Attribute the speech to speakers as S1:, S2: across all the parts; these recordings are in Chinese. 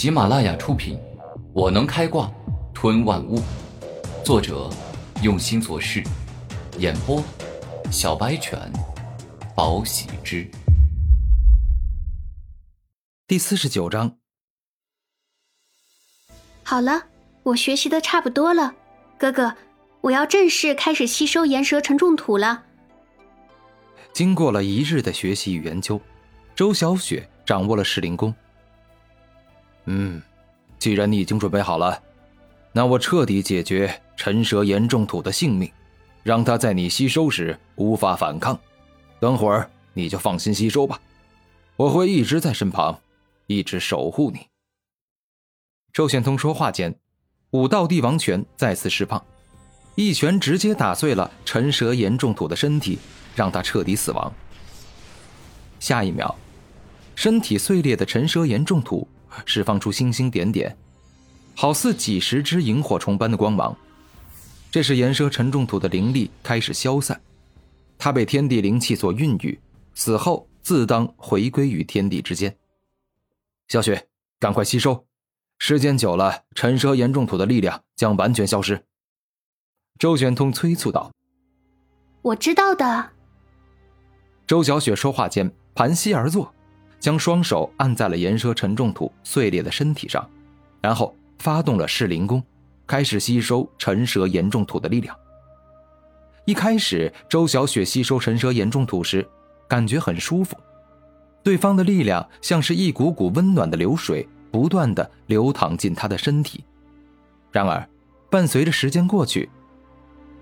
S1: 喜马拉雅出品，《我能开挂吞万物》，作者用心做事，演播小白犬，宝喜之。
S2: 第四十九章。
S3: 好了，我学习的差不多了，哥哥，我要正式开始吸收岩蛇沉重土了。
S2: 经过了一日的学习与研究，周小雪掌握了噬灵功。嗯，既然你已经准备好了，那我彻底解决陈蛇岩重土的性命，让它在你吸收时无法反抗。等会儿你就放心吸收吧，我会一直在身旁，一直守护你。周玄通说话间，武道帝王拳再次释放，一拳直接打碎了陈蛇岩重土的身体，让他彻底死亡。下一秒，身体碎裂的陈蛇岩重土。释放出星星点点，好似几十只萤火虫般的光芒。这时岩蛇沉重土的灵力开始消散，它被天地灵气所孕育，死后自当回归于天地之间。小雪，赶快吸收，时间久了，沉蛇岩重土的力量将完全消失。周玄通催促道：“
S3: 我知道的。”
S2: 周小雪说话间，盘膝而坐。将双手按在了岩蛇沉重土碎裂的身体上，然后发动了噬灵功，开始吸收沉蛇岩重土的力量。一开始，周小雪吸收沉蛇岩重土时，感觉很舒服，对方的力量像是一股股温暖的流水，不断的流淌进她的身体。然而，伴随着时间过去，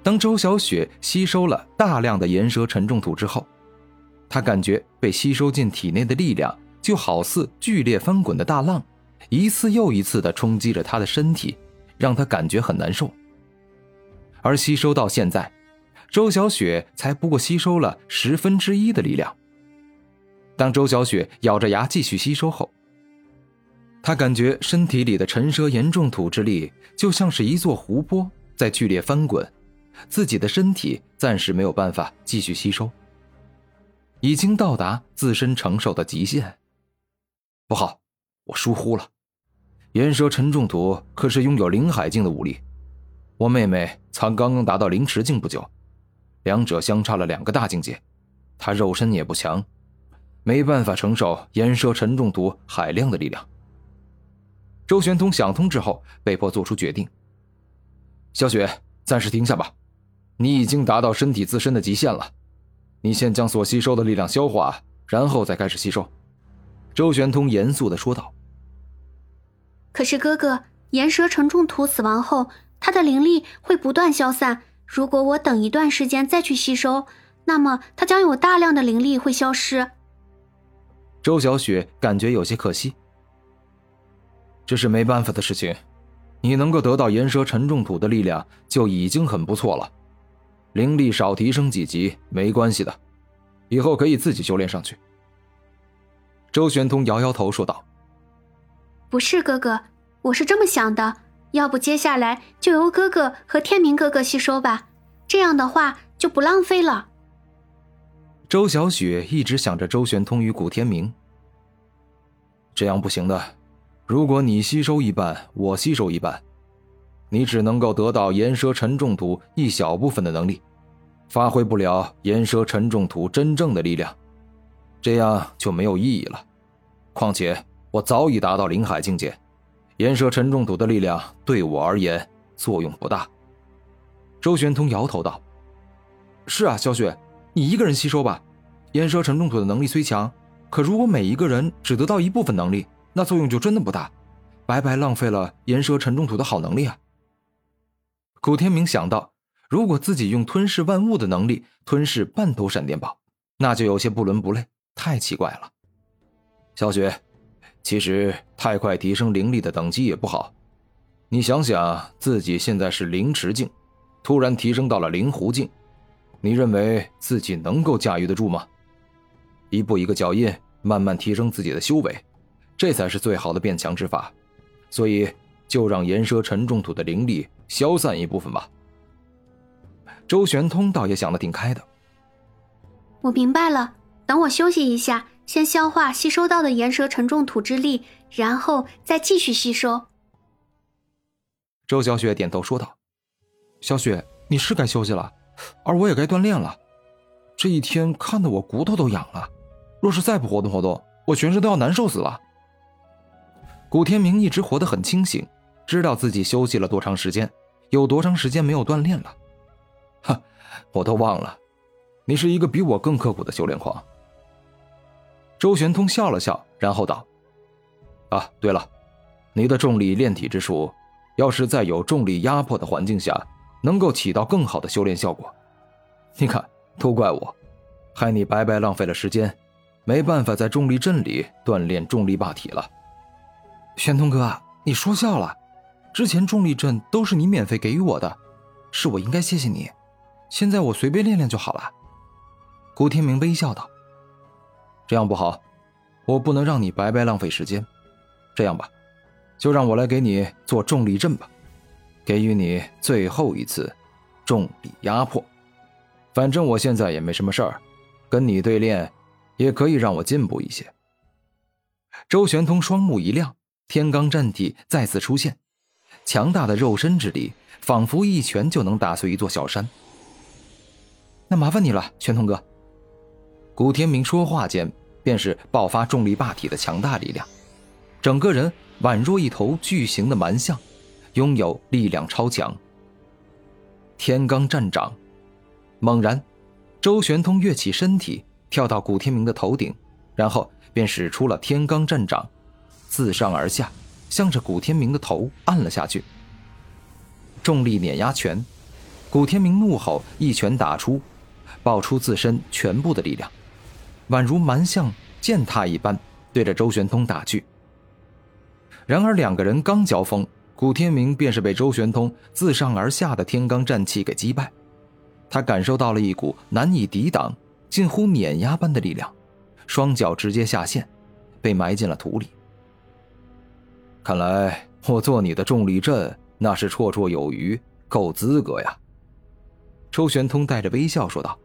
S2: 当周小雪吸收了大量的岩蛇沉重土之后，他感觉被吸收进体内的力量，就好似剧烈翻滚的大浪，一次又一次地冲击着他的身体，让他感觉很难受。而吸收到现在，周小雪才不过吸收了十分之一的力量。当周小雪咬着牙继续吸收后，她感觉身体里的沉蛇岩重土之力就像是一座湖泊在剧烈翻滚，自己的身体暂时没有办法继续吸收。已经到达自身承受的极限。不好，我疏忽了。岩蛇沉重土可是拥有灵海境的武力，我妹妹才刚刚达到灵池境不久，两者相差了两个大境界。她肉身也不强，没办法承受岩蛇沉重土海量的力量。周玄通想通之后，被迫做出决定：小雪，暂时停下吧，你已经达到身体自身的极限了。你先将所吸收的力量消化，然后再开始吸收。”周玄通严肃的说道。
S3: “可是哥哥，岩蛇沉重土死亡后，他的灵力会不断消散。如果我等一段时间再去吸收，那么他将有大量的灵力会消失。”
S2: 周小雪感觉有些可惜。这是没办法的事情，你能够得到岩蛇沉重土的力量就已经很不错了。灵力少提升几级没关系的，以后可以自己修炼上去。周玄通摇摇头说道：“
S3: 不是哥哥，我是这么想的，要不接下来就由哥哥和天明哥哥吸收吧，这样的话就不浪费了。”
S2: 周小雪一直想着周玄通与古天明，这样不行的，如果你吸收一半，我吸收一半。你只能够得到岩蛇沉重土一小部分的能力，发挥不了岩蛇沉重土真正的力量，这样就没有意义了。况且我早已达到灵海境界，岩蛇沉重土的力量对我而言作用不大。周玄通摇头道：“是啊，小雪，你一个人吸收吧。岩蛇沉重土的能力虽强，可如果每一个人只得到一部分能力，那作用就真的不大，白白浪费了岩蛇沉重土的好能力啊。”古天明想到，如果自己用吞噬万物的能力吞噬半头闪电豹，那就有些不伦不类，太奇怪了。小雪，其实太快提升灵力的等级也不好。你想想，自己现在是灵池境，突然提升到了灵狐境，你认为自己能够驾驭得住吗？一步一个脚印，慢慢提升自己的修为，这才是最好的变强之法。所以，就让岩蛇沉重土的灵力。消散一部分吧。周玄通倒也想的挺开的。
S3: 我明白了，等我休息一下，先消化吸收到的岩蛇沉重土之力，然后再继续吸收。
S2: 周小雪点头说道：“小雪，你是该休息了，而我也该锻炼了。这一天看得我骨头都痒了，若是再不活动活动，我全身都要难受死了。”古天明一直活得很清醒，知道自己休息了多长时间，有多长时间没有锻炼了。哈，我都忘了，你是一个比我更刻苦的修炼狂。周玄通笑了笑，然后道：“啊，对了，你的重力炼体之术。”要是在有重力压迫的环境下，能够起到更好的修炼效果。你看，都怪我，害你白白浪费了时间，没办法在重力阵里锻炼重力霸体了。玄通哥，你说笑了，之前重力阵都是你免费给予我的，是我应该谢谢你。现在我随便练练就好了。古天明微笑道：“这样不好，我不能让你白白浪费时间。这样吧。”就让我来给你做重力阵吧，给予你最后一次重力压迫。反正我现在也没什么事儿，跟你对练也可以让我进步一些。周玄通双目一亮，天罡战体再次出现，强大的肉身之力，仿佛一拳就能打碎一座小山。那麻烦你了，玄通哥。古天明说话间，便是爆发重力霸体的强大力量，整个人。宛若一头巨型的蛮象，拥有力量超强。天罡战掌，猛然，周玄通跃起身体，跳到古天明的头顶，然后便使出了天罡战掌，自上而下，向着古天明的头按了下去。重力碾压拳，古天明怒吼，一拳打出，爆出自身全部的力量，宛如蛮象践踏一般，对着周玄通打去。然而两个人刚交锋，古天明便是被周玄通自上而下的天罡战气给击败。他感受到了一股难以抵挡、近乎碾压般的力量，双脚直接下陷，被埋进了土里。看来我做你的重力阵那是绰绰有余，够资格呀。周玄通带着微笑说道：“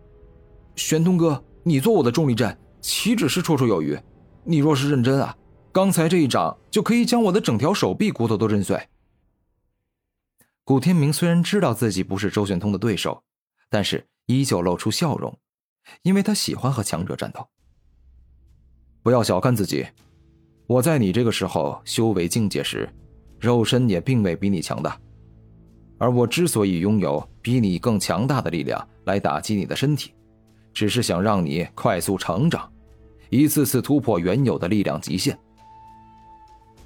S2: 玄通哥，你做我的重力阵岂止是绰绰有余？你若是认真啊！”刚才这一掌就可以将我的整条手臂骨头都震碎。古天明虽然知道自己不是周玄通的对手，但是依旧露出笑容，因为他喜欢和强者战斗。不要小看自己，我在你这个时候修为境界时，肉身也并未比你强大，而我之所以拥有比你更强大的力量来打击你的身体，只是想让你快速成长，一次次突破原有的力量极限。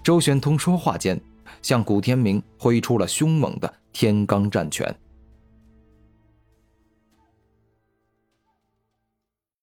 S2: 周玄通说话间，向古天明挥出了凶猛的天罡战拳。